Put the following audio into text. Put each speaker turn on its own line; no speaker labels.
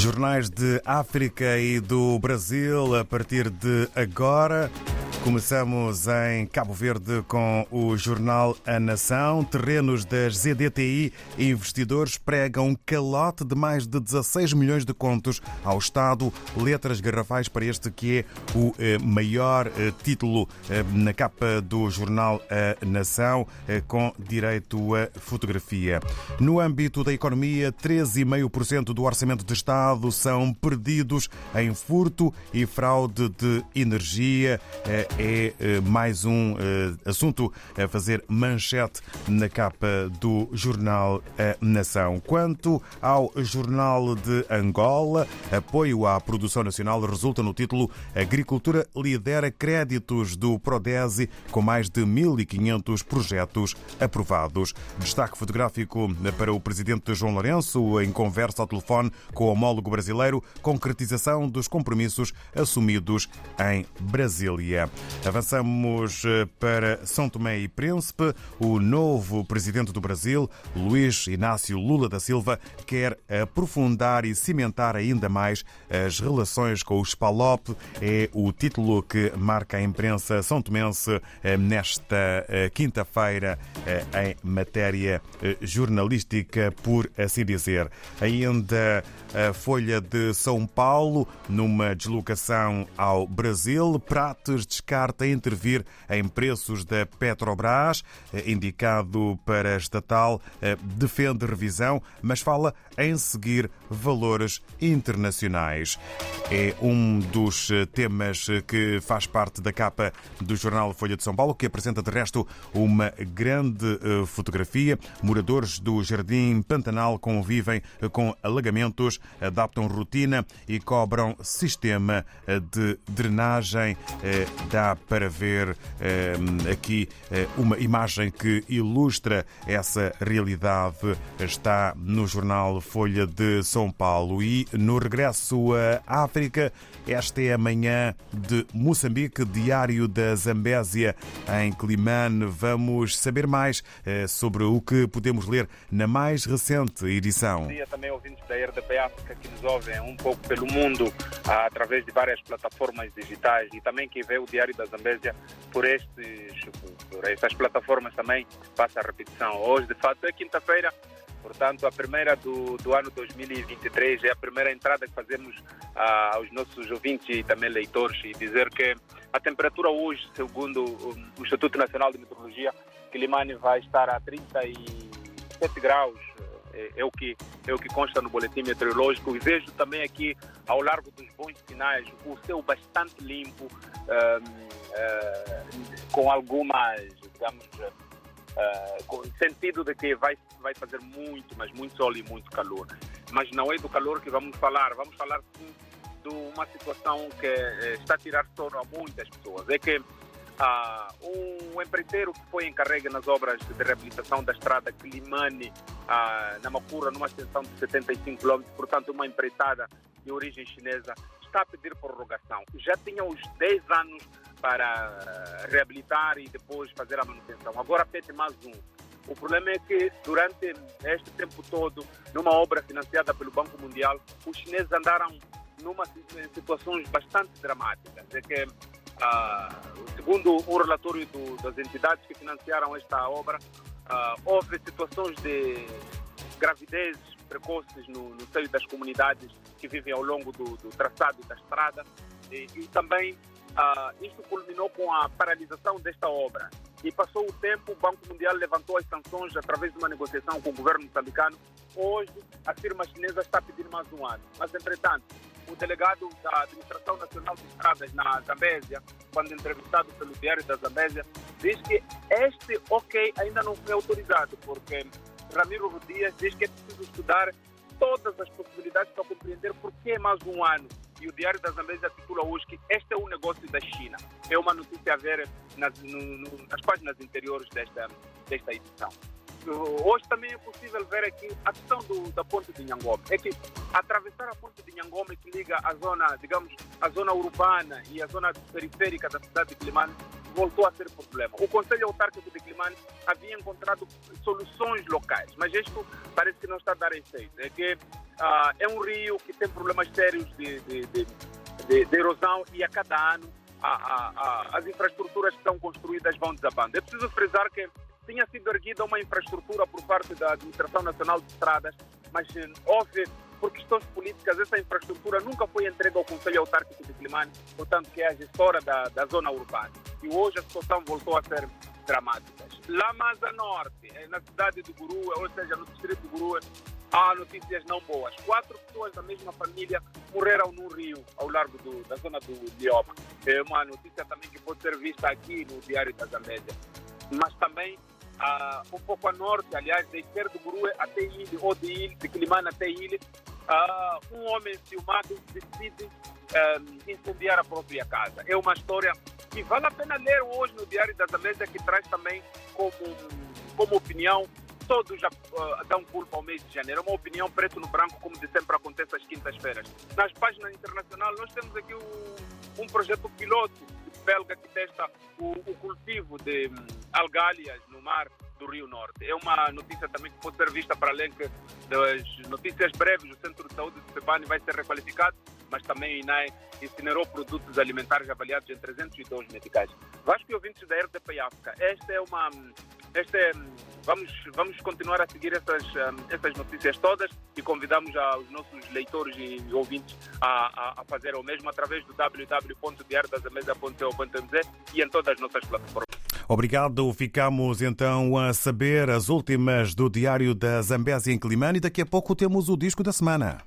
Jornais de África e do Brasil a partir de agora. Começamos em Cabo Verde com o jornal A Nação. Terrenos das ZDTI investidores pregam calote de mais de 16 milhões de contos ao Estado. Letras garrafais para este que é o eh, maior eh, título eh, na capa do jornal A Nação, com direito a fotografia. No âmbito da economia, 13,5% do orçamento de Estado são perdidos em furto e fraude de energia é eh, mais um eh, assunto a fazer manchete na capa do jornal A Nação. Quanto ao jornal de Angola, apoio à produção nacional resulta no título Agricultura lidera créditos do Prodese com mais de 1.500 projetos aprovados. Destaque fotográfico para o presidente João Lourenço em conversa ao telefone com o homólogo brasileiro, concretização dos compromissos assumidos em Brasília. Avançamos eh, para São Tomé e Príncipe. O novo presidente do Brasil, Luís Inácio Lula da Silva, quer aprofundar e cimentar ainda mais as relações com o SPALOP. É o título que marca a imprensa são tomense eh, nesta eh, quinta-feira em matéria jornalística, por assim dizer. Ainda a Folha de São Paulo, numa deslocação ao Brasil, Prates descarta intervir em preços da Petrobras, eh, indicado para estatal, eh, defende revisão, mas fala em seguir valores internacionais. É um dos eh, temas que faz parte da capa do jornal Folha de São Paulo, que apresenta de resto uma grande fotografia. Moradores do Jardim Pantanal convivem com alagamentos, adaptam rotina e cobram sistema de drenagem. Dá para ver eh, aqui eh, uma imagem que ilustra essa realidade. Está no jornal Folha de São Paulo. E no regresso à África, esta é a manhã de Moçambique, diário da Zambésia em Climane. Vamos saber mais eh, sobre o que podemos ler na mais recente edição.
Bom dia também ouvintes da RDP África que nos ouvem um pouco pelo mundo através de várias plataformas digitais e também que vê o Diário da Zambésia por, estes, por estas plataformas também passa a repetição. Hoje, de fato, é quinta-feira, portanto, a primeira do, do ano 2023 é a primeira entrada que fazemos ah, aos nossos ouvintes e também leitores e dizer que a temperatura hoje, segundo o Instituto Nacional de Meteorologia, Quilimane vai estar a 37 graus é, é, o que, é o que consta no boletim meteorológico. E vejo também aqui, ao largo dos bons sinais, o céu bastante limpo, uh, com algumas, digamos, uh, com sentido de que vai, vai fazer muito, mas muito sol e muito calor. Mas não é do calor que vamos falar, vamos falar sim de uma situação que eh, está a tirar sono a muitas pessoas. É que ah, um empreiteiro que foi encarregue nas obras de reabilitação da estrada Climane, ah, na Macura, numa extensão de 75 km, portanto, uma empreitada de origem chinesa, está a pedir prorrogação. Já tinha os 10 anos para reabilitar e depois fazer a manutenção. Agora pede mais um. O problema é que durante este tempo todo, numa obra financiada pelo Banco Mundial, os chineses andaram numa situações bastante dramáticas. É que Uh, segundo o relatório do, das entidades que financiaram esta obra, uh, houve situações de gravidez precoces no, no seio das comunidades que vivem ao longo do, do traçado da estrada e, e também uh, isto culminou com a paralisação desta obra. E passou o tempo, o Banco Mundial levantou as sanções através de uma negociação com o governo moçambicano. Hoje, a firma chinesa está pedindo mais um ano. Mas, entretanto, o delegado da Administração Nacional de Estradas na Zambésia, quando entrevistado pelo Diário da Zambésia, diz que este ok ainda não foi autorizado, porque Ramiro Rodias diz que é preciso estudar todas as possibilidades para compreender por que mais um ano. E o Diário da Zambésia titula hoje que este é um negócio da China. É uma notícia a ver nas, no, no, nas páginas interiores desta, desta edição hoje também é possível ver aqui a questão do, da ponte de Nhangome. É que atravessar a ponte de Nhangome que liga a zona, digamos, a zona urbana e a zona periférica da cidade de Climane voltou a ser problema. O Conselho Autárquico de Climane havia encontrado soluções locais, mas isto parece que não está a dar efeito. É que uh, é um rio que tem problemas sérios de, de, de, de erosão e a cada ano a, a, a, as infraestruturas que são construídas vão desabando. É preciso frisar que tinha sido erguida uma infraestrutura por parte da Administração Nacional de Estradas, mas eh, houve, por questões políticas, essa infraestrutura nunca foi entregue ao Conselho Autárquico de Climane, portanto, que é a gestora da, da zona urbana. E hoje a situação voltou a ser dramática. Lá mais a norte, eh, na cidade de Gurua, ou seja, no distrito de Gurua, há notícias não boas. Quatro pessoas da mesma família morreram no rio, ao largo do, da zona do Lioma. É uma notícia também que pode ser vista aqui no Diário da Zambésia. Mas também uh, um pouco a norte, aliás, de do Gurue até Ilha, ou de Ilha, de Climane até Ilha, uh, um homem ciumado decide um, incendiar a própria casa. É uma história que vale a pena ler hoje no Diário da Zambésia, que traz também como, como opinião todos uh, dão culpa ao mês de janeiro. É uma opinião preto no branco, como de sempre acontece às quintas-feiras. Nas páginas internacionais, nós temos aqui um projeto piloto belga que testa o, o cultivo de um, algálias no mar do Rio Norte. É uma notícia também que pode ser vista para além das notícias breves. O Centro de Saúde de Sebani vai ser requalificado, mas também o INAE incinerou produtos alimentares avaliados em 302 medicais. Vasco e ouvintes da RDP África, esta é uma esta é, vamos, vamos continuar a seguir essas, essas notícias todas e convidamos os nossos leitores e ouvintes a, a, a fazer o mesmo através do www.diariodasamesa.co.mz e em todas as nossas plataformas.
Obrigado. Ficamos então a saber as últimas do Diário da Zambésia em Climane e daqui a pouco temos o disco da semana.